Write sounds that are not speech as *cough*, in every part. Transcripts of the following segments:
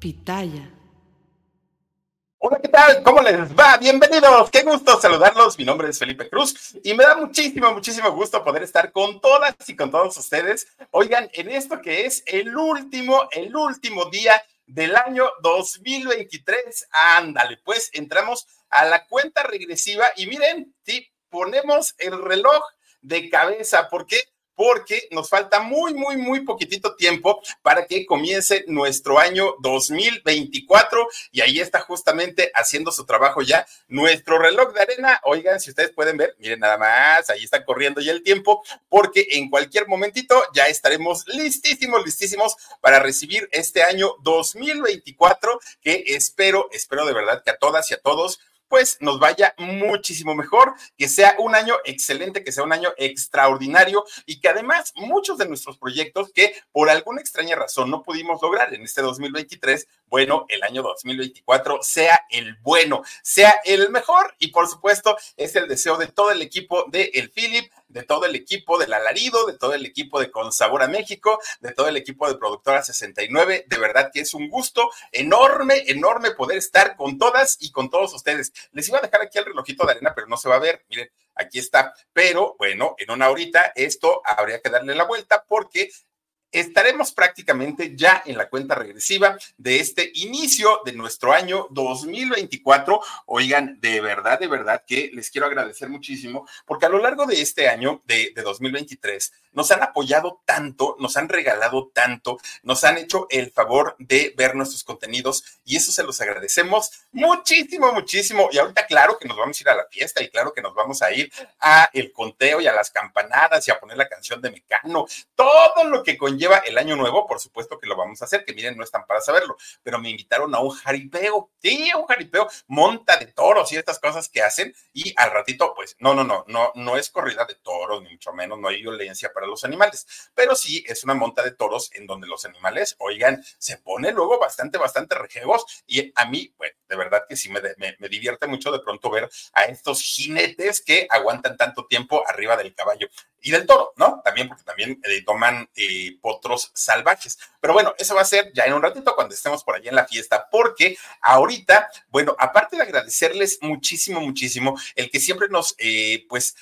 Pitaya. Hola, ¿qué tal? ¿Cómo les va? Bienvenidos. Qué gusto saludarlos. Mi nombre es Felipe Cruz y me da muchísimo, muchísimo gusto poder estar con todas y con todos ustedes. Oigan, en esto que es el último, el último día del año 2023. Ándale, pues entramos a la cuenta regresiva y miren, sí, ponemos el reloj de cabeza. ¿Por qué? Porque nos falta muy, muy, muy poquitito tiempo para que comience nuestro año 2024 y ahí está justamente haciendo su trabajo ya nuestro reloj de arena. Oigan, si ustedes pueden ver, miren nada más, ahí está corriendo ya el tiempo porque en cualquier momentito ya estaremos listísimos, listísimos para recibir este año 2024 que espero, espero de verdad que a todas y a todos pues nos vaya muchísimo mejor, que sea un año excelente, que sea un año extraordinario y que además muchos de nuestros proyectos que por alguna extraña razón no pudimos lograr en este 2023, bueno, el año 2024 sea el bueno, sea el mejor y por supuesto es el deseo de todo el equipo de El Philip, de todo el equipo del Alarido, de todo el equipo de Con Sabor a México, de todo el equipo de Productora 69. De verdad que es un gusto enorme, enorme poder estar con todas y con todos ustedes. Les iba a dejar aquí el relojito de arena, pero no se va a ver. Miren, aquí está. Pero bueno, en una horita esto habría que darle la vuelta porque estaremos prácticamente ya en la cuenta regresiva de este inicio de nuestro año 2024. Oigan, de verdad, de verdad que les quiero agradecer muchísimo porque a lo largo de este año de, 2023 nos han apoyado tanto, nos han regalado tanto, nos han hecho el favor de ver nuestros contenidos y eso se los agradecemos muchísimo, muchísimo. Y ahorita claro que nos vamos a ir a la fiesta y claro que nos vamos a ir a el conteo y a las campanadas y a poner la canción de Mecano, todo lo que conlleva lleva el año nuevo, por supuesto que lo vamos a hacer, que miren, no están para saberlo, pero me invitaron a un jaripeo, sí, a un jaripeo, monta de toros y estas cosas que hacen, y al ratito, pues, no, no, no, no, no es corrida de toros, ni mucho menos, no hay violencia para los animales, pero sí es una monta de toros en donde los animales, oigan, se pone luego bastante, bastante rejegos, y a mí, bueno, de verdad que sí me divierte mucho de pronto ver a estos jinetes que aguantan tanto tiempo arriba del caballo y del toro, ¿no? También porque también eh, toman eh, potros salvajes. Pero bueno, eso va a ser ya en un ratito cuando estemos por allá en la fiesta, porque ahorita, bueno, aparte de agradecerles muchísimo, muchísimo, el que siempre nos, eh, pues,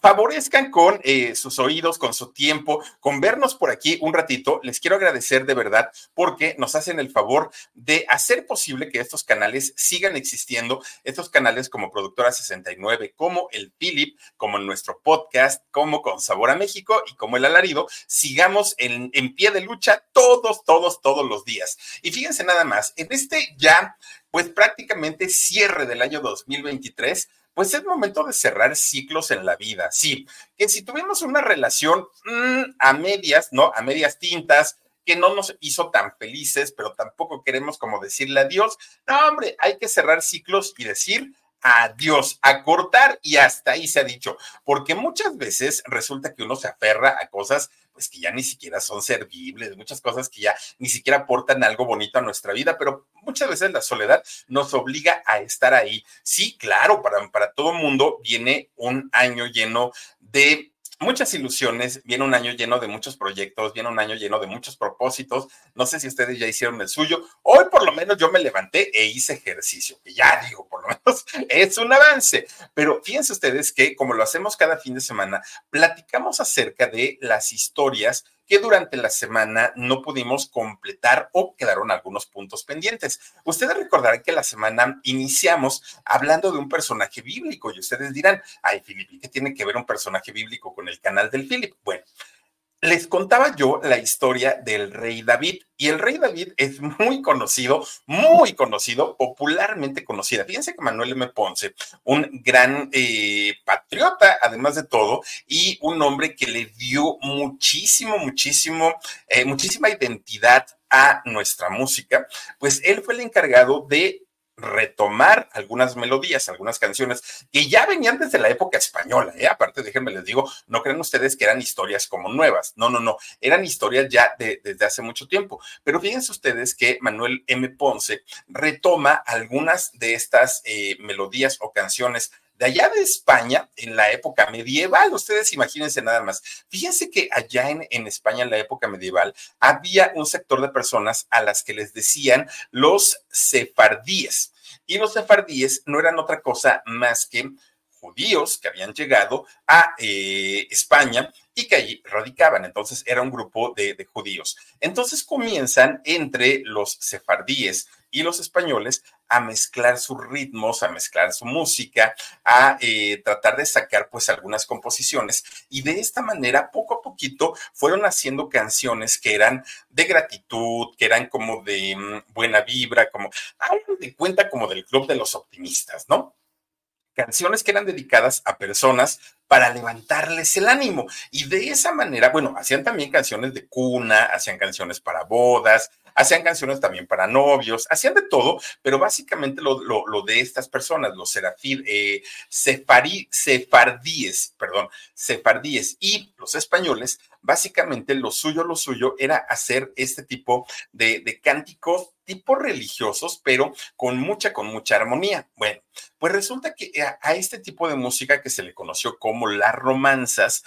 favorezcan con eh, sus oídos, con su tiempo, con vernos por aquí un ratito. Les quiero agradecer de verdad porque nos hacen el favor de hacer posible que estos canales sigan existiendo, estos canales como Productora 69, como el Philip, como nuestro podcast, como Con Sabor a México y como el Alarido, sigamos en, en pie de lucha todos, todos, todos los días. Y fíjense nada más, en este ya, pues prácticamente cierre del año 2023, pues es momento de cerrar ciclos en la vida. Sí, que si tuvimos una relación mm, a medias, ¿no? A medias tintas, que no nos hizo tan felices, pero tampoco queremos como decirle adiós. No, hombre, hay que cerrar ciclos y decir adiós, a cortar y hasta ahí se ha dicho, porque muchas veces resulta que uno se aferra a cosas pues que ya ni siquiera son servibles, muchas cosas que ya ni siquiera aportan algo bonito a nuestra vida, pero muchas veces la soledad nos obliga a estar ahí. Sí, claro, para, para todo mundo viene un año lleno de muchas ilusiones, viene un año lleno de muchos proyectos, viene un año lleno de muchos propósitos. No sé si ustedes ya hicieron el suyo. Hoy por lo menos yo me levanté e hice ejercicio, que ya digo, por lo menos *laughs* es un avance. Pero fíjense ustedes que como lo hacemos cada fin de semana, platicamos acerca de las historias que durante la semana no pudimos completar o quedaron algunos puntos pendientes. Ustedes recordarán que la semana iniciamos hablando de un personaje bíblico y ustedes dirán, ay, Filipe, ¿qué tiene que ver un personaje bíblico con el canal del Philip? Bueno, les contaba yo la historia del rey David y el rey David es muy conocido, muy conocido, popularmente conocida. Fíjense que Manuel M. Ponce, un gran eh, patriota, además de todo, y un hombre que le dio muchísimo, muchísimo, eh, muchísima identidad a nuestra música, pues él fue el encargado de retomar algunas melodías, algunas canciones que ya venían desde la época española, ¿eh? aparte déjenme les digo, no crean ustedes que eran historias como nuevas, no, no, no, eran historias ya de, desde hace mucho tiempo, pero fíjense ustedes que Manuel M. Ponce retoma algunas de estas eh, melodías o canciones de allá de España, en la época medieval. Ustedes imagínense nada más. Fíjense que allá en, España, en la época medieval, había un sector de personas a las que les decían los sefardíes. Y los sefardíes no eran otra cosa más que judíos que habían llegado a eh, España y que allí radicaban. Entonces era un grupo de, judíos. Entonces comienzan entre los sefardíes y los españoles a mezclar sus ritmos, a mezclar su música, a eh, tratar de sacar pues algunas composiciones y de esta manera poco a poquito fueron haciendo canciones que eran de gratitud, que eran como de mm, buena vibra, como, algo de cuenta como del club de los optimistas, ¿no? canciones que eran dedicadas a personas para levantarles el ánimo. Y de esa manera, bueno, hacían también canciones de cuna, hacían canciones para bodas, hacían canciones también para novios, hacían de todo, pero básicamente lo, de estas personas, los serafíes, eh, sefardíes, perdón, sefardíes y los españoles, básicamente lo suyo, lo suyo era hacer este tipo de, cánticos tipo religiosos, pero con mucha, con mucha armonía. Bueno, pues resulta que a, este tipo de música que se le conoció como las romanzas,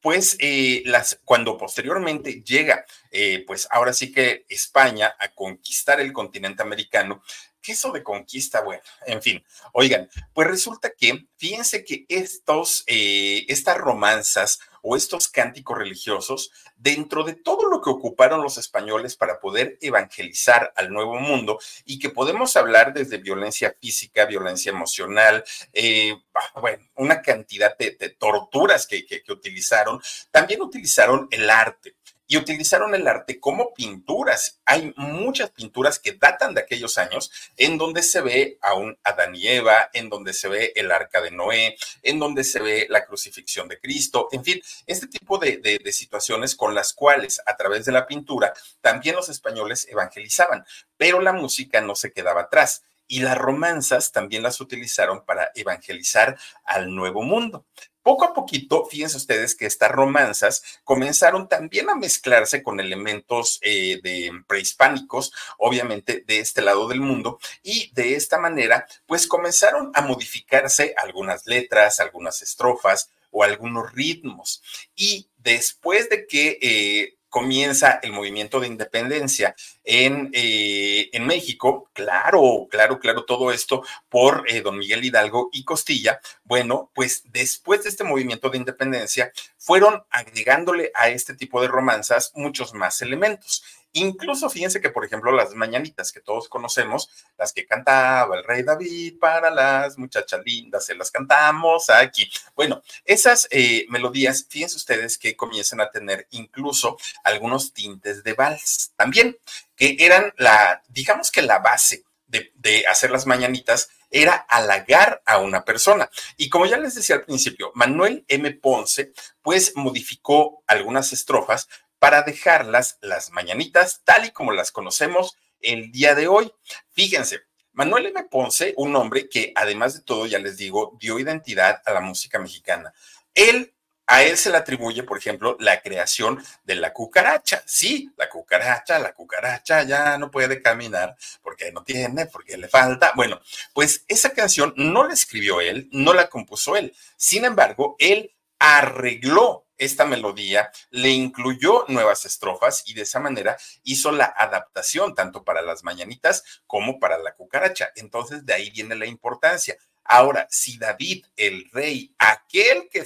pues eh, las, cuando posteriormente llega, eh, pues ahora sí que España a conquistar el continente americano, ¿qué eso de conquista? Bueno, en fin, oigan, pues resulta que, fíjense que estos, eh, estas romanzas o estos cánticos religiosos, dentro de todo lo que ocuparon los españoles para poder evangelizar al nuevo mundo y que podemos hablar desde violencia física, violencia emocional, eh, bueno, una cantidad de, torturas que utilizaron, también utilizaron el arte y utilizaron el arte como pinturas. Hay muchas pinturas que datan de aquellos años en donde se ve a un Adán y Eva, en donde se ve el arca de Noé, en donde se ve la crucifixión de Cristo, en fin, este tipo de, de situaciones con las cuales a través de la pintura también los españoles evangelizaban, pero la música no se quedaba atrás y las romanzas también las utilizaron para evangelizar al nuevo mundo. Poco a poquito, fíjense ustedes que estas romanzas comenzaron también a mezclarse con elementos eh, de prehispánicos, obviamente de este lado del mundo, y de esta manera, pues comenzaron a modificarse algunas letras, algunas estrofas o algunos ritmos. Y después de que eh, comienza el movimiento de independencia en, eh, en México, claro, claro, claro, todo esto por eh, don Miguel Hidalgo y Costilla. Bueno, pues después de este movimiento de independencia, fueron agregándole a este tipo de romanzas muchos más elementos. Incluso fíjense que, por ejemplo, las mañanitas que todos conocemos, las que cantaba el rey David para las muchachas lindas, se las cantamos aquí. Bueno, esas eh, melodías, fíjense ustedes que comienzan a tener incluso algunos tintes de vals también, que eran la, digamos que la base de, de hacer las mañanitas era halagar a una persona. Y como ya les decía al principio, Manuel M. Ponce, pues modificó algunas estrofas para dejarlas las mañanitas tal y como las conocemos el día de hoy. Fíjense, Manuel M. Ponce, un hombre que además de todo, ya les digo, dio identidad a la música mexicana. Él a él se le atribuye, por ejemplo, la creación de la cucaracha. Sí, la cucaracha, la cucaracha ya no puede caminar porque no tiene, porque le falta. Bueno, pues esa canción no la escribió él, no la compuso él. Sin embargo, él arregló esta melodía, le incluyó nuevas estrofas y de esa manera hizo la adaptación tanto para las mañanitas como para la cucaracha. Entonces de ahí viene la importancia. Ahora, si David, el rey, aquel que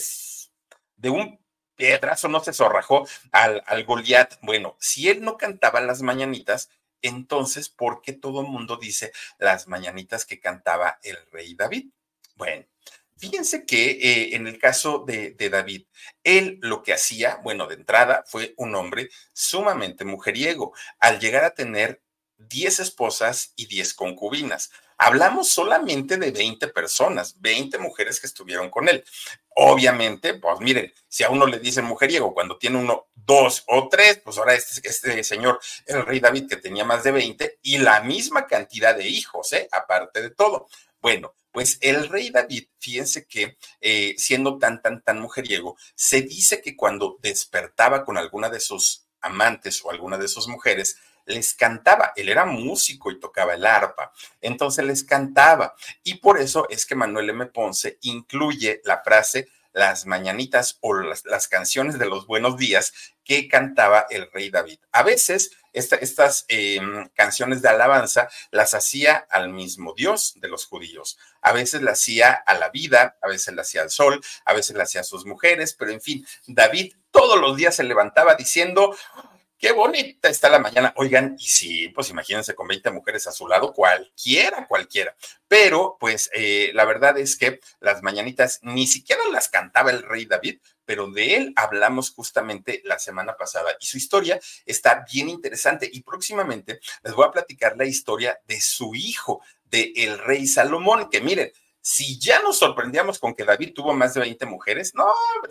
de un piedrazo no se zorrajó al, al Goliat, bueno, si él no cantaba las mañanitas, entonces, ¿por qué todo el mundo dice las mañanitas que cantaba el rey David? Bueno, Fíjense que eh, en el caso de, David, él lo que hacía, bueno, de entrada fue un hombre sumamente mujeriego, al llegar a tener 10 esposas y 10 concubinas. Hablamos solamente de 20 personas, 20 mujeres que estuvieron con él. Obviamente, pues miren, si a uno le dicen mujeriego cuando tiene uno, dos o tres, pues ahora este, este señor, el rey David, que tenía más de 20 y la misma cantidad de hijos, ¿eh? aparte de todo. Bueno, pues el rey David, fíjense que eh, siendo tan, tan, tan mujeriego, se dice que cuando despertaba con alguna de sus amantes o alguna de sus mujeres, les cantaba. Él era músico y tocaba el arpa. Entonces les cantaba. Y por eso es que Manuel M. Ponce incluye la frase las mañanitas o las, canciones de los buenos días que cantaba el rey David. A veces estas em, canciones de alabanza las hacía al mismo Dios de los judíos. A veces las hacía a la vida, a veces las hacía al sol, a veces las hacía a sus mujeres, pero en fin, David todos los días se levantaba diciendo, Qué bonita está la mañana. Oigan, y sí, pues imagínense con 20 mujeres a su lado, cualquiera, cualquiera. Pero, pues, eh, la verdad es que las mañanitas ni siquiera las cantaba el rey David, pero de él hablamos justamente la semana pasada y su historia está bien interesante y próximamente les voy a platicar la historia de su hijo, de el rey Salomón, que miren, si ya nos sorprendíamos con que David tuvo más de 20 mujeres, no,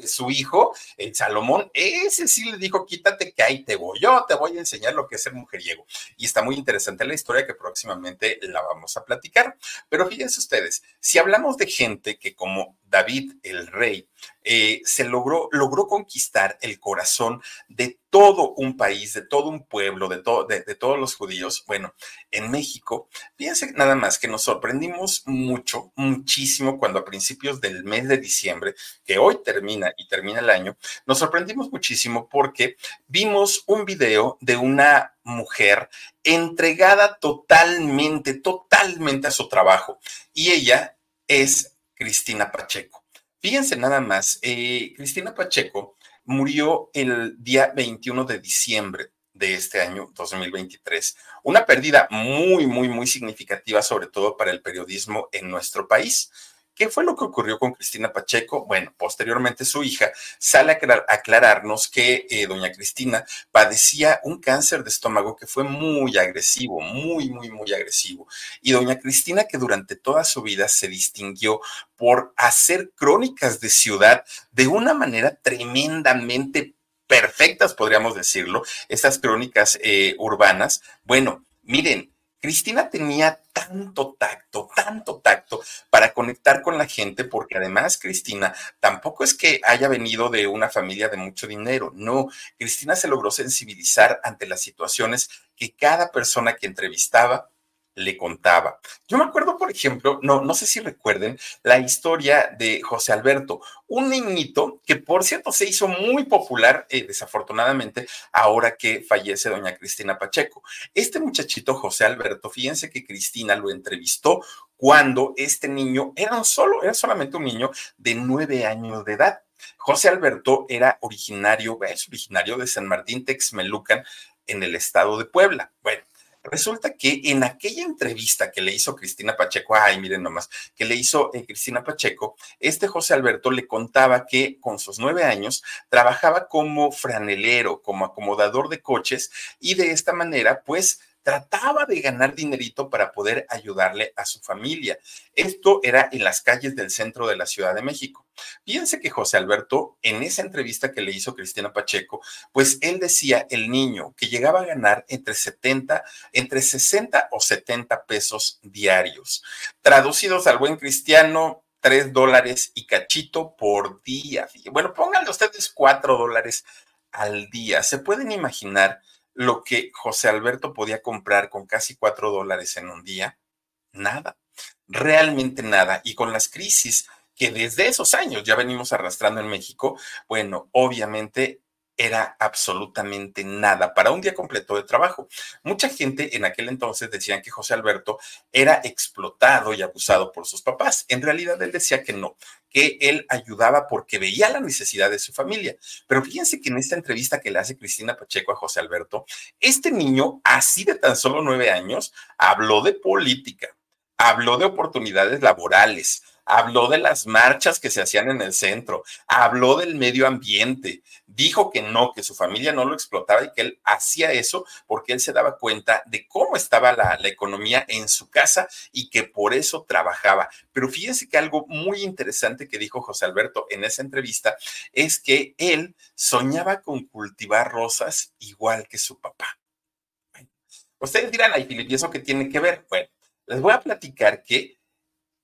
su hijo, el Salomón, ese sí le dijo, quítate que ahí te voy, yo te voy a enseñar lo que es ser mujeriego. Y está muy interesante la historia que próximamente la vamos a platicar. Pero fíjense ustedes, si hablamos de gente que como David, el rey, eh, se logró, logró conquistar el corazón de todo un país, de todo un pueblo, de, de, todos los judíos. Bueno, en México, fíjense nada más que nos sorprendimos mucho, muchísimo cuando a principios del mes de diciembre, que hoy termina y termina el año, nos sorprendimos muchísimo porque vimos un video de una mujer entregada totalmente, totalmente a su trabajo. Y ella es Cristina Pacheco. Fíjense nada más, eh, Cristina Pacheco murió el día 21 de diciembre de este año 2023. Una pérdida muy, muy, muy significativa, sobre todo para el periodismo en nuestro país. ¿Qué fue lo que ocurrió con Cristina Pacheco? Bueno, posteriormente su hija sale a aclararnos que eh, doña Cristina padecía un cáncer de estómago que fue muy agresivo, muy, muy, muy agresivo. Y doña Cristina, que durante toda su vida se distinguió por hacer crónicas de ciudad de una manera tremendamente perfectas, podríamos decirlo, estas crónicas eh, urbanas. Bueno, miren, Cristina tenía tanto tacto, tanto tacto para conectar con la gente, porque además Cristina tampoco es que haya venido de una familia de mucho dinero, no, Cristina se logró sensibilizar ante las situaciones que cada persona que entrevistaba le contaba. Yo me acuerdo, por ejemplo, no, no sé si recuerden la historia de José Alberto, un niñito que, por cierto, se hizo muy popular, eh, desafortunadamente, ahora que fallece doña Cristina Pacheco. Este muchachito, José Alberto, fíjense que Cristina lo entrevistó cuando este niño era un solo, era solamente un niño de nueve años de edad. José Alberto era originario, es originario de San Martín Texmelucan, en el estado de Puebla. Bueno, Resulta que en aquella entrevista que le hizo Cristina Pacheco, ay, miren nomás, que le hizo eh, Cristina Pacheco, este José Alberto le contaba que con sus nueve años trabajaba como franelero, como acomodador de coches y de esta manera, pues, trataba de ganar dinerito para poder ayudarle a su familia. Esto era en las calles del centro de la Ciudad de México. Fíjense que José Alberto, en esa entrevista que le hizo Cristina Pacheco, pues él decía, el niño, que llegaba a ganar entre 70, entre 60 o 70 pesos diarios. Traducidos al buen cristiano, 3 dólares y cachito por día. Bueno, pónganle ustedes 4 dólares al día. ¿Se pueden imaginar? Lo que José Alberto podía comprar con casi cuatro dólares en un día? Nada, realmente nada. Y con las crisis que desde esos años ya venimos arrastrando en México, bueno, obviamente era absolutamente nada para un día completo de trabajo. Mucha gente en aquel entonces decían que José Alberto era explotado y abusado por sus papás. En realidad él decía que no, que él ayudaba porque veía la necesidad de su familia. Pero fíjense que en esta entrevista que le hace Cristina Pacheco a José Alberto, este niño, así de tan solo nueve años, habló de política, habló de oportunidades laborales, habló de las marchas que se hacían en el centro, habló del medio ambiente, dijo que no, que su familia no lo explotaba y que él hacía eso porque él se daba cuenta de cómo estaba la, economía en su casa y que por eso trabajaba. Pero fíjense que algo muy interesante que dijo José Alberto en esa entrevista es que él soñaba con cultivar rosas igual que su papá. ustedes dirán, ay, Filip, ¿y eso qué tiene que ver? Bueno, les voy a platicar que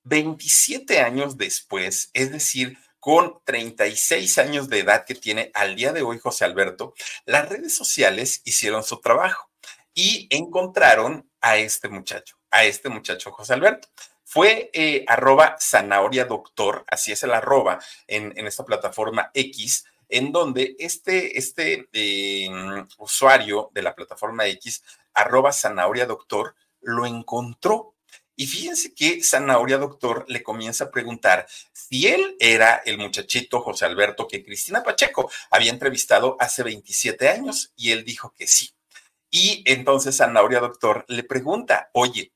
27 años después, es decir, con 36 años de edad que tiene al día de hoy José Alberto, las redes sociales hicieron su trabajo y encontraron a este muchacho, a este muchacho José Alberto. Fue eh, arroba zanahoria doctor, así es el arroba en, esta plataforma X, en donde este, este em, usuario de la plataforma X, arroba zanahoria doctor, lo encontró y fíjense que Zanahoria Doctor le comienza a preguntar si él era el muchachito José Alberto que Cristina Pacheco había entrevistado hace 27 años y él dijo que sí. Y entonces Zanahoria Doctor le pregunta, oye,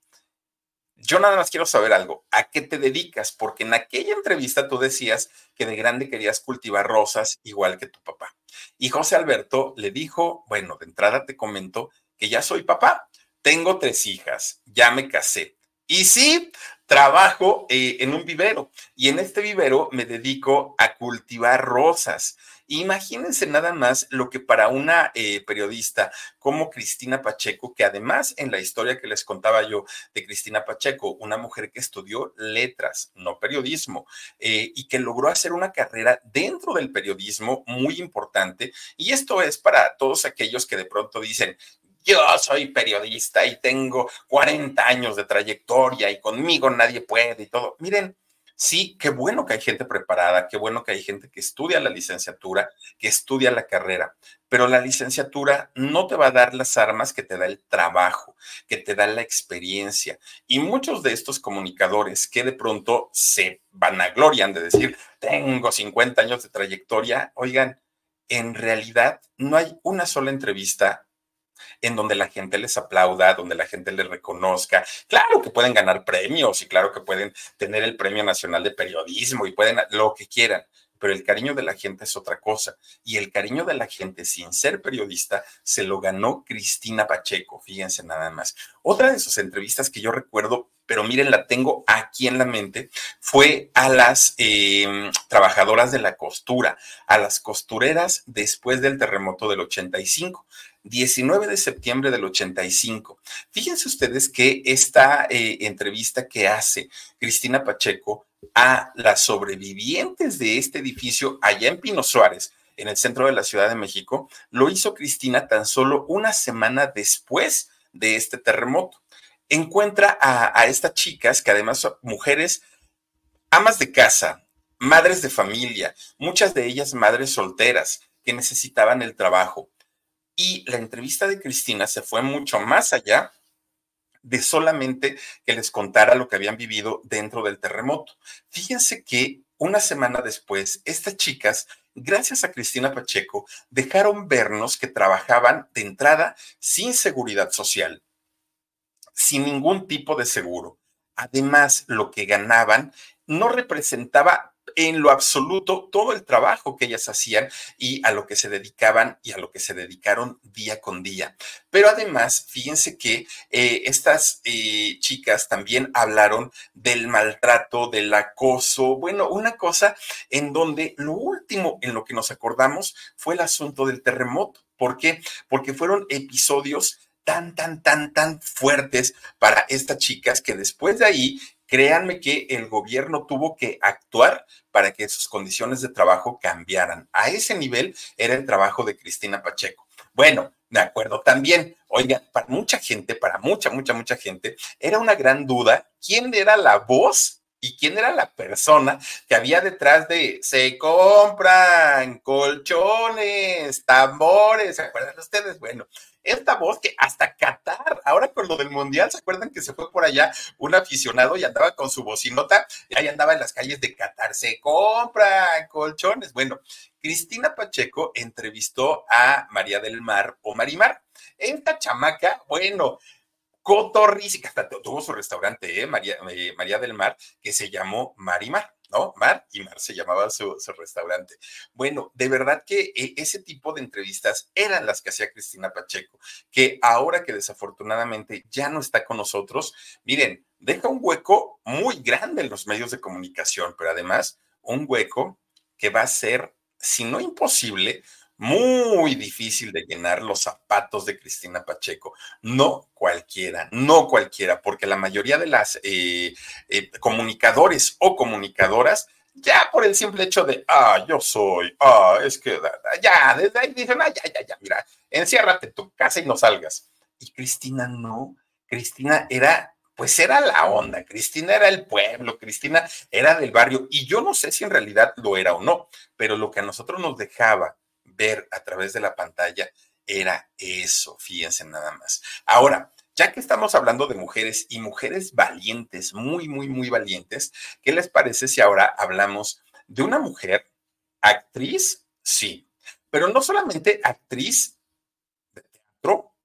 yo nada más quiero saber algo, ¿a qué te dedicas? Porque en aquella entrevista tú decías que de grande querías cultivar rosas igual que tu papá. Y José Alberto le dijo, bueno, de entrada te comento que ya soy papá, tengo tres hijas, ya me casé y sí, trabajo eh, en un vivero y en este vivero me dedico a cultivar rosas. Imagínense nada más lo que para una eh, periodista como Cristina Pacheco, que además en la historia que les contaba yo de Cristina Pacheco, una mujer que estudió letras, no periodismo, eh, y que logró hacer una carrera dentro del periodismo muy importante. Y esto es para todos aquellos que de pronto dicen, yo soy periodista y tengo 40 años de trayectoria y conmigo nadie puede y todo. Miren, sí, qué bueno que hay gente preparada, qué bueno que hay gente que estudia la licenciatura, que estudia la carrera, pero la licenciatura no te va a dar las armas que te da el trabajo, que te da la experiencia. Y muchos de estos comunicadores que de pronto se vanaglorian de decir, tengo 50 años de trayectoria, oigan, en realidad no hay una sola entrevista en donde la gente les aplauda, donde la gente les reconozca. Claro que pueden ganar premios y claro que pueden tener el Premio Nacional de Periodismo y pueden lo que quieran, pero el cariño de la gente es otra cosa. Y el cariño de la gente, sin ser periodista, se lo ganó Cristina Pacheco, fíjense nada más. Otra de sus entrevistas que yo recuerdo, pero miren, la tengo aquí en la mente, fue a las em, trabajadoras de la costura, a las costureras después del terremoto del 85. 19 de septiembre del 85. Fíjense ustedes que esta eh, entrevista que hace Cristina Pacheco a las sobrevivientes de este edificio allá en Pino Suárez, en el centro de la Ciudad de México, lo hizo Cristina tan solo una semana después de este terremoto. Encuentra a, a estas chicas, que además son mujeres amas de casa, madres de familia, muchas de ellas madres solteras que necesitaban el trabajo y la entrevista de Cristina se fue mucho más allá de solamente que les contara lo que habían vivido dentro del terremoto. Fíjense que una semana después, estas chicas, gracias a Cristina Pacheco, dejaron vernos que trabajaban de entrada sin seguridad social, sin ningún tipo de seguro. Además, lo que ganaban no representaba en lo absoluto todo el trabajo que ellas hacían y a lo que se dedicaban y a lo que se dedicaron día con día. Pero además, fíjense que eh, estas eh, chicas también hablaron del maltrato, del acoso, bueno, una cosa en donde lo último en lo que nos acordamos fue el asunto del terremoto. ¿Por qué? Porque fueron episodios tan, tan, tan, tan fuertes para estas chicas que después de ahí créanme que el gobierno tuvo que actuar para que sus condiciones de trabajo cambiaran. A ese nivel era el trabajo de Cristina Pacheco. Bueno, de acuerdo también. Oiga, para mucha gente, para mucha, mucha, mucha gente, era una gran duda quién era la voz y quién era la persona que había detrás de se compran colchones, tambores, ¿se acuerdan ustedes? Bueno, esta voz que hasta Qatar, ahora con lo del mundial, ¿se acuerdan que se fue por allá un aficionado y andaba con su bocinota? Y ahí andaba en las calles de Qatar, se compra colchones. Bueno, Cristina Pacheco entrevistó a María del Mar o Marimar. Esta chamaca, bueno, cotorrísima, hasta tuvo su restaurante, ¿eh? María, eh, María del Mar, que se llamó Marimar. ¿no? Mar y Mar se llamaba su, restaurante. Bueno, de verdad que eh, ese tipo de entrevistas eran las que hacía Cristina Pacheco, que ahora que desafortunadamente ya no está con nosotros, miren, deja un hueco muy grande en los medios de comunicación, pero además un hueco que va a ser, si no imposible, muy difícil de llenar los zapatos de Cristina Pacheco. No cualquiera, no cualquiera, porque la mayoría de las eh, eh, comunicadores o comunicadoras, ya por el simple hecho de, ah, yo soy, ah, es que, ya, desde ahí dicen, ah, ya, ya, ya, mira, enciérrate tu casa y no salgas. Y Cristina no. Cristina era, pues era la onda. Cristina era el pueblo, Cristina era del barrio. Y yo no sé si en realidad lo era o no, pero lo que a nosotros nos dejaba ver a través de la pantalla era eso, fíjense nada más. Ahora, ya que estamos hablando de mujeres y mujeres valientes, muy, muy, muy valientes, ¿qué les parece si ahora hablamos de una mujer actriz? Sí, pero no solamente actriz de teatro,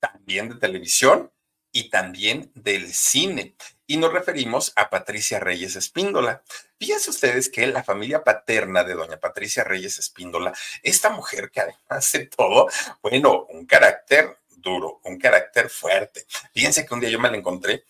también de televisión y también del cine. Y nos referimos a Patricia Reyes Espíndola. Fíjense ustedes que la familia paterna de doña Patricia Reyes Espíndola, esta mujer que además de todo, bueno, un carácter duro, un carácter fuerte. Fíjense que un día yo me la encontré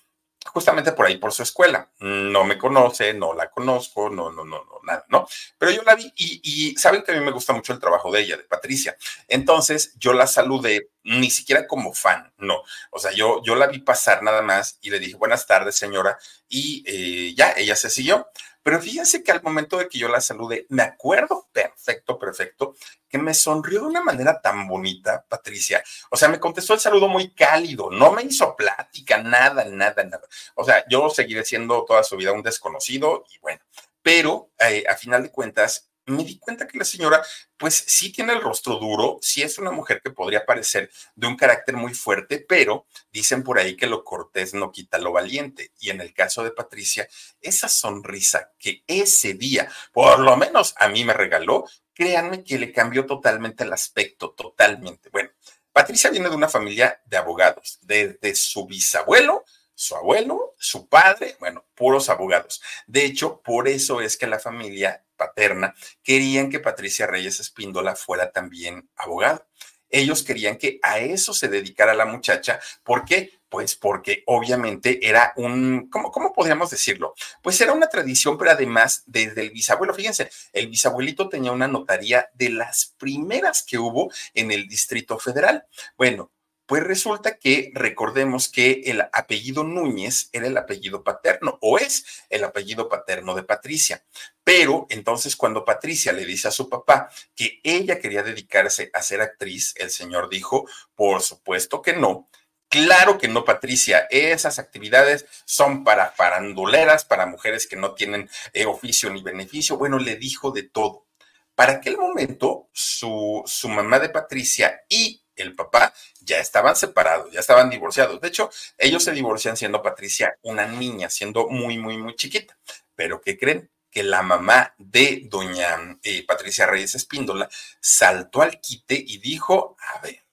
justamente por ahí, por su escuela. No me conoce, no la conozco, no, no, no, no, nada, ¿no? Pero yo la vi y, saben que a mí me gusta mucho el trabajo de ella, de Patricia. Entonces yo la saludé, ni siquiera como fan, no. O sea, yo, yo la vi pasar nada más y le dije, buenas tardes, señora, y eh, ya, ella se siguió. Pero fíjense que al momento de que yo la saludé, me acuerdo perfecto, perfecto, que me sonrió de una manera tan bonita, Patricia. O sea, me contestó el saludo muy cálido, no me hizo plática, nada, nada, nada. O sea, yo seguiré siendo toda su vida un desconocido y bueno, pero eh, a final de cuentas, me di cuenta que la señora, pues sí tiene el rostro duro, sí es una mujer que podría parecer de un carácter muy fuerte, pero dicen por ahí que lo cortés no quita lo valiente. Y en el caso de Patricia, esa sonrisa que ese día, por lo menos a mí me regaló, créanme que le cambió totalmente el aspecto, totalmente. Bueno, Patricia viene de una familia de abogados, desde su bisabuelo su abuelo, su padre, bueno, puros abogados. De hecho, por eso es que la familia paterna querían que Patricia Reyes Espíndola fuera también abogado. Ellos querían que a eso se dedicara la muchacha. ¿Por qué? Pues porque obviamente era un, ¿cómo, ¿cómo, podríamos decirlo? Pues era una tradición, pero además desde el bisabuelo, fíjense, el bisabuelito tenía una notaría de las primeras que hubo en el Distrito Federal. Bueno, pues resulta que recordemos que el apellido Núñez era el apellido paterno o es el apellido paterno de Patricia. Pero entonces cuando Patricia le dice a su papá que ella quería dedicarse a ser actriz, el señor dijo, por supuesto que no. Claro que no, Patricia. Esas actividades son para faranduleras, para mujeres que no tienen eh, oficio ni beneficio. Bueno, le dijo de todo. Para aquel momento, su, su mamá de Patricia y el papá ya estaban separados, ya estaban divorciados. De hecho, ellos se divorcian siendo Patricia una niña, siendo muy, muy, muy chiquita. Pero ¿qué creen? Que la mamá de doña eh, Patricia Reyes Espíndola saltó al quite y dijo, a ver,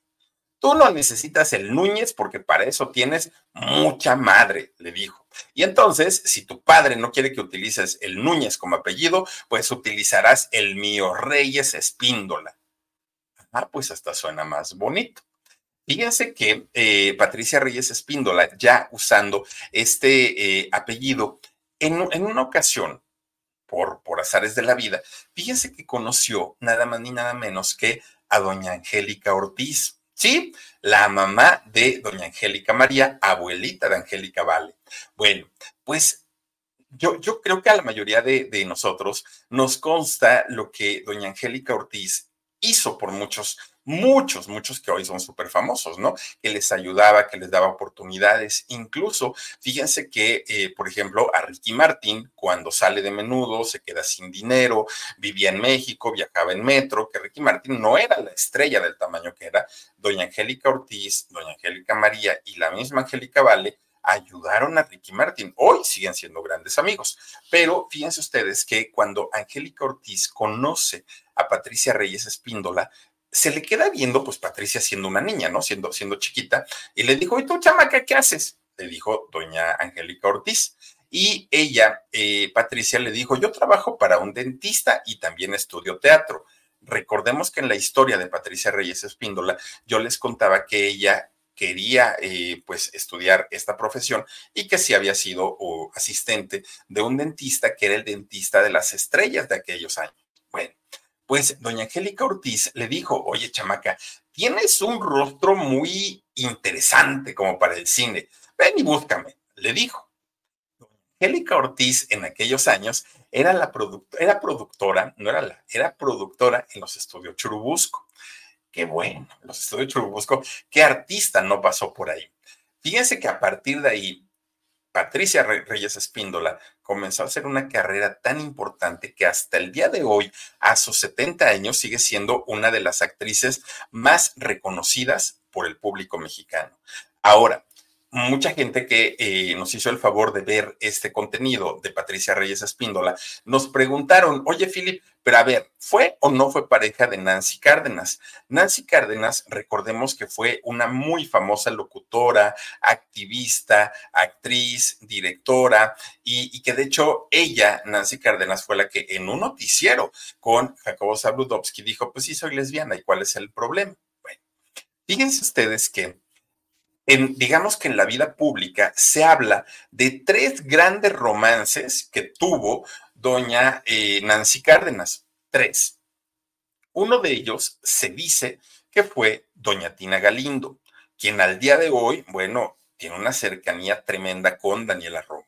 tú no necesitas el Núñez porque para eso tienes mucha madre, le dijo. Y entonces, si tu padre no quiere que utilices el Núñez como apellido, pues utilizarás el mío Reyes Espíndola. Ah, pues hasta suena más bonito. Fíjense que eh, Patricia Reyes Espíndola, ya usando este eh, apellido, en, una ocasión, por, por azares de la vida, fíjense que conoció nada más ni nada menos que a doña Angélica Ortiz. Sí, la mamá de doña Angélica María, abuelita de Angélica Vale. Bueno, pues yo, yo creo que a la mayoría de, de nosotros nos consta lo que doña Angélica Ortiz hizo por muchos, muchos, muchos que hoy son súper famosos, ¿no? Que les ayudaba, que les daba oportunidades. Incluso, fíjense que, eh, por ejemplo, a Ricky Martin, cuando sale de menudo, se queda sin dinero, vivía en México, viajaba en metro, que Ricky Martin no era la estrella del tamaño que era. Doña Angélica Ortiz, doña Angélica María y la misma Angélica Vale ayudaron a Ricky Martin. Hoy siguen siendo grandes amigos. Pero fíjense ustedes que cuando Angélica Ortiz conoce a Patricia Reyes Espíndola, se le queda viendo, pues Patricia siendo una niña, ¿no? Siendo, siendo chiquita, y le dijo, ¿y tú, chamaca, qué haces? Le dijo doña Angélica Ortiz. Y ella, eh, Patricia, le dijo, yo trabajo para un dentista y también estudio teatro. Recordemos que en la historia de Patricia Reyes Espíndola, yo les contaba que ella quería eh, pues estudiar esta profesión y que sí había sido asistente de un dentista que era el dentista de las estrellas de aquellos años. Bueno, pues doña Angélica Ortiz le dijo, oye chamaca, tienes un rostro muy interesante como para el cine, ven y búscame, le dijo. Doña Angélica Ortiz en aquellos años era la era productora, no era la, era productora en los estudios Churubusco. Qué bueno, los estudios Churubusco, qué artista no pasó por ahí. Fíjense que a partir de ahí, Patricia Reyes Espíndola comenzó a hacer una carrera tan importante que hasta el día de hoy, a sus 70 años, sigue siendo una de las actrices más reconocidas por el público mexicano. Ahora, mucha gente que eh, nos hizo el favor de ver este contenido de Patricia Reyes Espíndola, nos preguntaron, oye, Philip, pero a ver, ¿fue o no fue pareja de Nancy Cárdenas? Nancy Cárdenas, recordemos que fue una muy famosa locutora, activista, actriz, directora, y, que de hecho ella, Nancy Cárdenas, fue la que en un noticiero con Jacobo Zabludovsky dijo, pues sí, soy lesbiana, ¿y cuál es el problema? Bueno, fíjense ustedes que digamos que en la vida pública se habla de tres grandes romances que tuvo doña eh, Nancy Cárdenas. Tres. Uno de ellos se dice que fue doña Tina Galindo, quien al día de hoy, bueno, tiene una cercanía tremenda con Daniela Romo.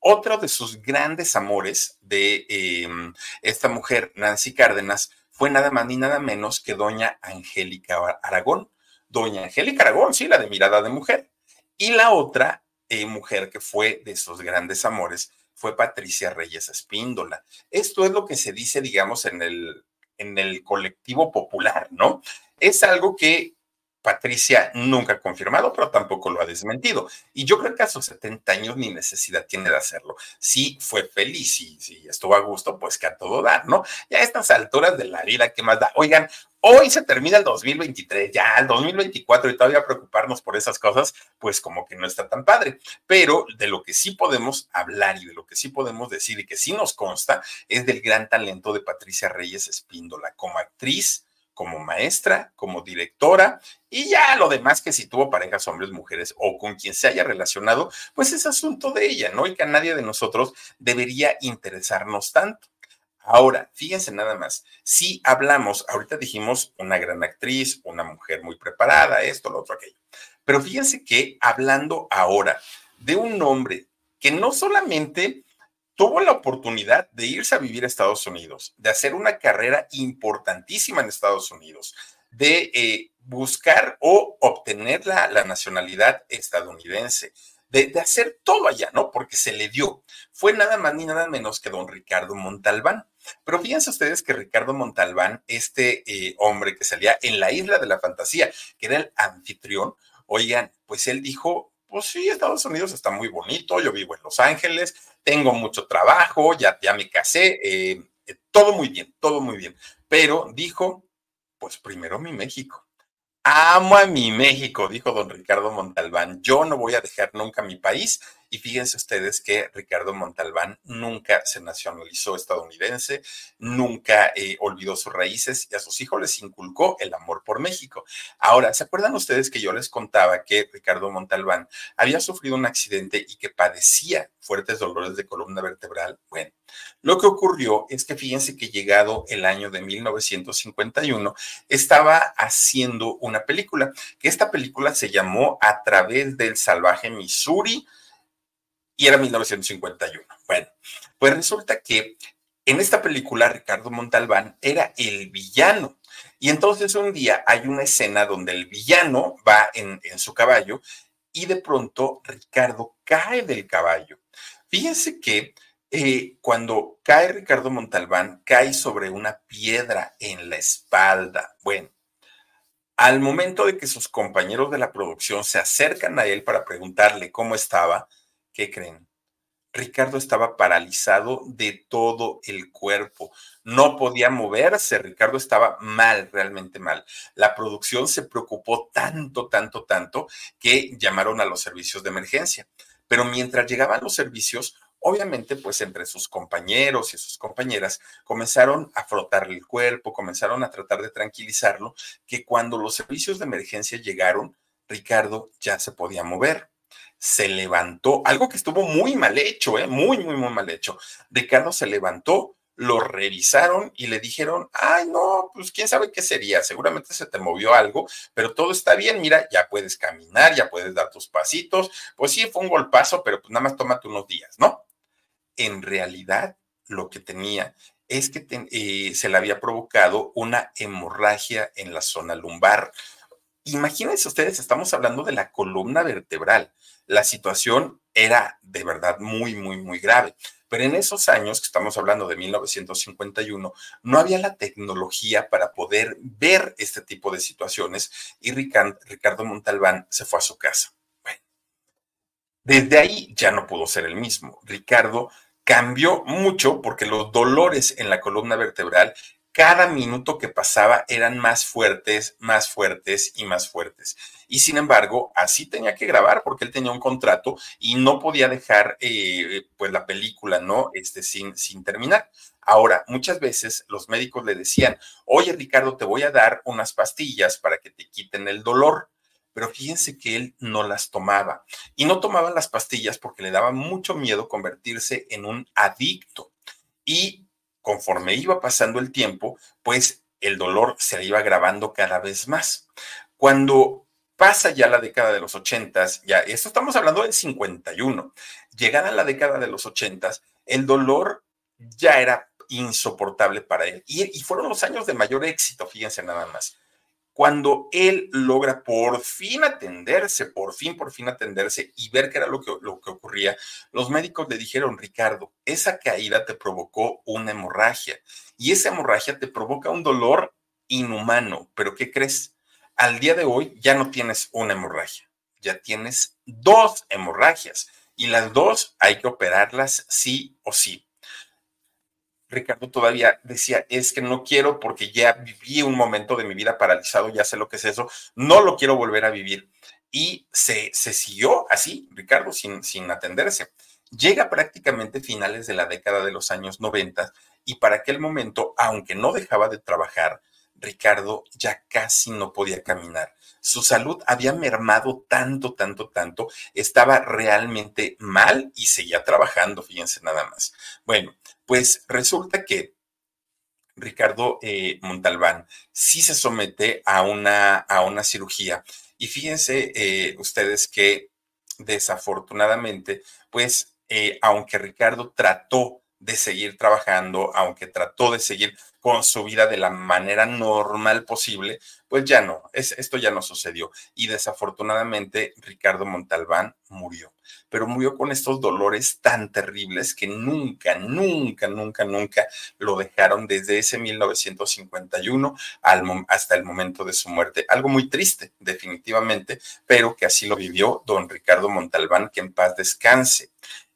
Otro de sus grandes amores de em, esta mujer, Nancy Cárdenas, fue nada más ni nada menos que doña Angélica Aragón, doña Angélica Aragón, sí, la de mirada de mujer. Y la otra eh, mujer que fue de esos grandes amores fue Patricia Reyes Espíndola. Esto es lo que se dice, digamos, en el, en el colectivo popular, ¿no? Es algo que Patricia nunca ha confirmado, pero tampoco lo ha desmentido. Y yo creo que a sus 70 años ni necesidad tiene de hacerlo. Si fue feliz y si estuvo a gusto, pues que a todo dar, ¿no? Ya a estas alturas de la vida, ¿qué más da? Oigan, hoy se termina el 2023, ya el 2024 y todavía preocuparnos por esas cosas, pues como que no está tan padre. Pero de lo que sí podemos hablar y de lo que sí podemos decir y que sí nos consta es del gran talento de Patricia Reyes Espíndola como actriz como maestra, como directora, y ya lo demás que si tuvo parejas hombres, mujeres o con quien se haya relacionado, pues es asunto de ella, ¿no? Y que a nadie de nosotros debería interesarnos tanto. Ahora, fíjense nada más, si hablamos, ahorita dijimos una gran actriz, una mujer muy preparada, esto, lo otro, aquello, pero fíjense que hablando ahora de un hombre que no solamente tuvo la oportunidad de irse a vivir a Estados Unidos, de hacer una carrera importantísima en Estados Unidos, de eh, buscar o obtener la, nacionalidad estadounidense, de, hacer todo allá, ¿no? Porque se le dio. Fue nada más ni nada menos que don Ricardo Montalbán. Pero fíjense ustedes que Ricardo Montalbán, este eh, hombre que salía en la isla de la fantasía, que era el anfitrión, oigan, pues él dijo, pues sí, Estados Unidos está muy bonito, yo vivo en Los Ángeles, tengo mucho trabajo, ya, ya me casé, eh, eh, todo muy bien, todo muy bien. Pero dijo, pues primero mi México. Amo a mi México, dijo don Ricardo Montalbán. Yo no voy a dejar nunca mi país. Y fíjense ustedes que Ricardo Montalbán nunca se nacionalizó estadounidense, nunca eh, olvidó sus raíces y a sus hijos les inculcó el amor por México. Ahora, ¿se acuerdan ustedes que yo les contaba que Ricardo Montalbán había sufrido un accidente y que padecía fuertes dolores de columna vertebral? Bueno, lo que ocurrió es que fíjense que llegado el año de 1951, estaba haciendo una película, que esta película se llamó A través del salvaje Missouri y era 1951. Bueno, pues resulta que en esta película Ricardo Montalbán era el villano. Y entonces un día hay una escena donde el villano va en, en su caballo y de pronto Ricardo cae del caballo. Fíjense que eh, cuando cae Ricardo Montalbán, cae sobre una piedra en la espalda. Bueno, al momento de que sus compañeros de la producción se acercan a él para preguntarle cómo estaba, ¿qué creen? Ricardo estaba paralizado de todo el cuerpo. No podía moverse. Ricardo estaba mal, realmente mal. La producción se preocupó tanto, tanto, tanto que llamaron a los servicios de emergencia. Pero mientras llegaban los servicios, Obviamente, pues entre sus compañeros y sus compañeras comenzaron a frotarle el cuerpo, comenzaron a tratar de tranquilizarlo, que cuando los servicios de emergencia llegaron, Ricardo ya se podía mover. Se levantó, algo que estuvo muy mal hecho, ¿eh? muy, muy, muy mal hecho. Ricardo se levantó, lo revisaron y le dijeron, ay, no, pues quién sabe qué sería, seguramente se te movió algo, pero todo está bien, mira, ya puedes caminar, ya puedes dar tus pasitos, pues sí, fue un golpazo, pero pues nada más tómate unos días, ¿no? en realidad lo que tenía es que eh, se le había provocado una hemorragia en la zona lumbar. Imagínense ustedes, estamos hablando de la columna vertebral. La situación era de verdad muy, muy, muy grave. Pero en esos años, que estamos hablando de 1951, no había la tecnología para poder ver este tipo de situaciones y Ricardo Montalbán se fue a su casa. Desde ahí ya no pudo ser el mismo. Ricardo cambió mucho porque los dolores en la columna vertebral cada minuto que pasaba eran más fuertes, más fuertes y más fuertes. Y sin embargo, así tenía que grabar porque él tenía un contrato y no podía dejar eh, pues la película, ¿no? Este, sin, sin terminar. Ahora, muchas veces los médicos le decían, oye Ricardo, te voy a dar unas pastillas para que te quiten el dolor. Pero fíjense que él no las tomaba. Y no tomaba las pastillas porque le daba mucho miedo convertirse en un adicto. Y conforme iba pasando el tiempo, pues el dolor se le iba agravando cada vez más. Cuando pasa ya la década de los ochentas, ya esto estamos hablando del 51, llegada la década de los ochentas, el dolor ya era insoportable para él. Y, y, fueron los años de mayor éxito, fíjense nada más. Cuando él logra por fin atenderse, por fin, por fin atenderse y ver qué era lo que, lo que ocurría, los médicos le dijeron, Ricardo, esa caída te provocó una hemorragia y esa hemorragia te provoca un dolor inhumano. Pero ¿qué crees? Al día de hoy ya no tienes una hemorragia, ya tienes dos hemorragias y las dos hay que operarlas sí o sí. Ricardo todavía decía, es que no quiero porque ya viví un momento de mi vida paralizado, ya sé lo que es eso, no lo quiero volver a vivir. Y se, siguió así, Ricardo, sin, sin atenderse. Llega prácticamente finales de la década de los años 90 y para aquel momento, aunque no dejaba de trabajar, Ricardo ya casi no podía caminar. Su salud había mermado tanto, tanto, tanto, estaba realmente mal y seguía trabajando, fíjense nada más. Bueno, pues resulta que Ricardo eh, Montalbán sí se somete a una, a una cirugía. Y fíjense eh, ustedes que desafortunadamente, pues, eh, aunque Ricardo trató de seguir trabajando, aunque trató de seguir con su vida de la manera normal posible, pues ya no, es, esto ya no sucedió. Y desafortunadamente Ricardo Montalbán murió, pero murió con estos dolores tan terribles que nunca, nunca, nunca, nunca lo dejaron desde ese 1951 al, hasta el momento de su muerte. Algo muy triste, definitivamente, pero que así lo vivió don Ricardo Montalbán, que en paz descanse.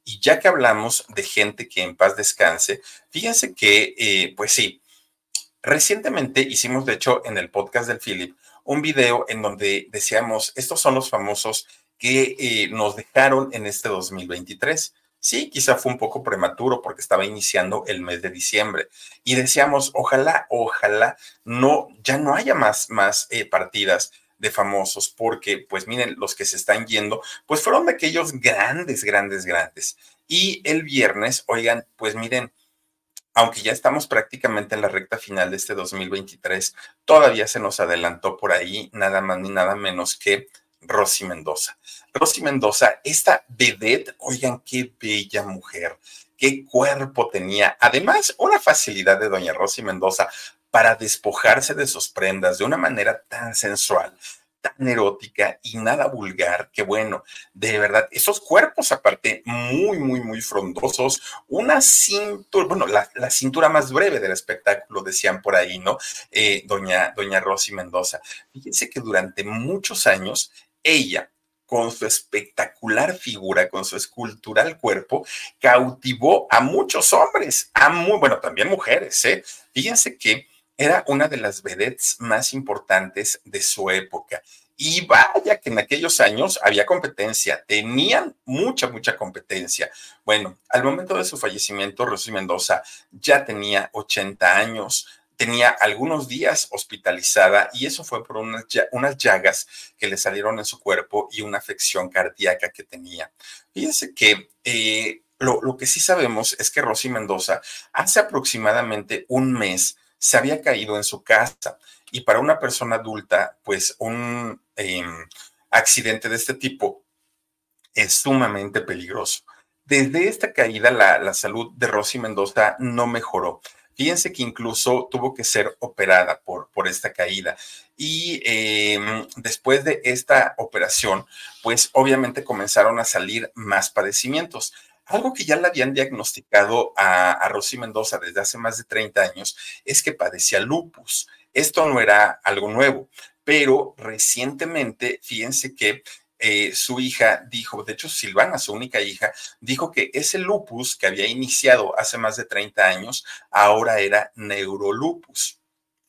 Y ya que hablamos de gente que en paz descanse, fíjense que, eh, pues sí, recientemente hicimos, de hecho, en el podcast del Philip, un video en donde decíamos, estos son los famosos que eh, nos dejaron en este 2023. Sí, quizá fue un poco prematuro porque estaba iniciando el mes de diciembre y decíamos, ojalá, ojalá no, ya no haya más, más eh, partidas de famosos, porque pues miren, los que se están yendo, pues fueron de aquellos grandes, grandes, grandes. Y el viernes, oigan, pues miren, aunque ya estamos prácticamente en la recta final de este 2023, todavía se nos adelantó por ahí nada más ni nada menos que Rosy Mendoza. Rosy Mendoza, esta vedette, oigan, qué bella mujer, qué cuerpo tenía. Además, una facilidad de doña Rosy Mendoza para despojarse de sus prendas de una manera tan sensual, tan erótica y nada vulgar, que bueno, de verdad, esos cuerpos aparte muy, muy, muy frondosos, una cintura, bueno, la, cintura más breve del espectáculo, decían por ahí, ¿no? Eh, doña, doña Rosy Mendoza. Fíjense que durante muchos años ella con su espectacular figura, con su escultural cuerpo, cautivó a muchos hombres, a muy, bueno, también mujeres, ¿eh? Fíjense que era una de las vedettes más importantes de su época. Y vaya que en aquellos años había competencia, tenían mucha, mucha competencia. Bueno, al momento de su fallecimiento, Rosy Mendoza ya tenía 80 años, tenía algunos días hospitalizada y eso fue por unas, unas llagas que le salieron en su cuerpo y una afección cardíaca que tenía. Fíjense que eh, lo, lo que sí sabemos es que Rosy Mendoza hace aproximadamente un mes se había caído en su casa. Y para una persona adulta, pues un em, accidente de este tipo es sumamente peligroso. Desde esta caída, la, la salud de Rosy Mendoza no mejoró. Fíjense que incluso tuvo que ser operada por, por esta caída. Y em, después de esta operación, pues obviamente comenzaron a salir más padecimientos. Algo que ya le habían diagnosticado a, a Rosy Mendoza desde hace más de 30 años es que padecía lupus. Esto no era algo nuevo, pero recientemente, fíjense que eh, su hija dijo, de hecho Silvana, su única hija, dijo que ese lupus que había iniciado hace más de 30 años, ahora era neurolupus,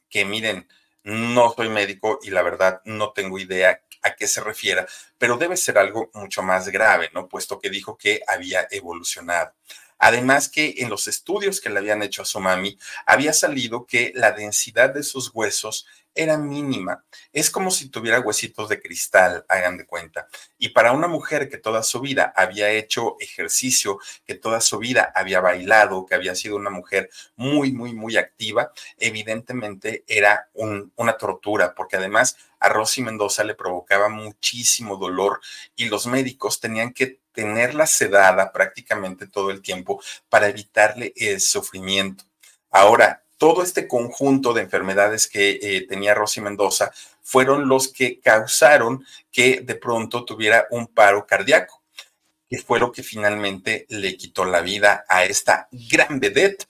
que miren, no soy médico y la verdad no tengo idea a qué se refiera, pero debe ser algo mucho más grave, ¿no? Puesto que dijo que había evolucionado. Además que en los estudios que le habían hecho a su mami, había salido que la densidad de sus huesos era mínima. Es como si tuviera huesitos de cristal, hagan de cuenta. Y para una mujer que toda su vida había hecho ejercicio, que toda su vida había bailado, que había sido una mujer muy, muy, muy activa, evidentemente era una tortura, porque además a Rosy Mendoza le provocaba muchísimo dolor y los médicos tenían que tenerla sedada prácticamente todo el tiempo para evitarle el sufrimiento. Ahora, todo este conjunto de enfermedades que eh, tenía Rosy Mendoza fueron los que causaron que de pronto tuviera un paro cardíaco, que fue lo que finalmente le quitó la vida a esta gran vedette.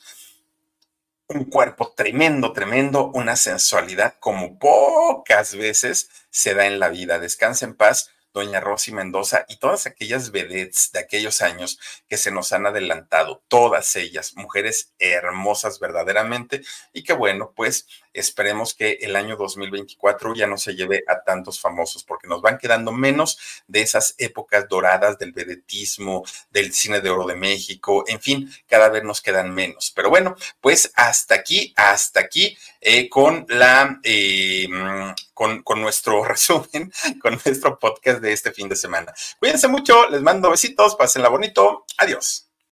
Un cuerpo tremendo, tremendo, una sensualidad como pocas veces se da en la vida. Descansa en paz doña Rosy Mendoza y todas aquellas vedettes de aquellos años que se nos han adelantado, todas ellas, mujeres hermosas verdaderamente, y que bueno, pues esperemos que el año 2024 ya no se lleve a tantos famosos, porque nos van quedando menos de esas épocas doradas del vedetismo, del cine de oro de México, en fin, cada vez nos quedan menos. Pero bueno, pues hasta aquí, hasta aquí, eh, con la... Eh, con, con, nuestro *laughs* resumen, con nuestro podcast de este fin de semana. Cuídense mucho, les mando besitos, pásenla bonito, adiós.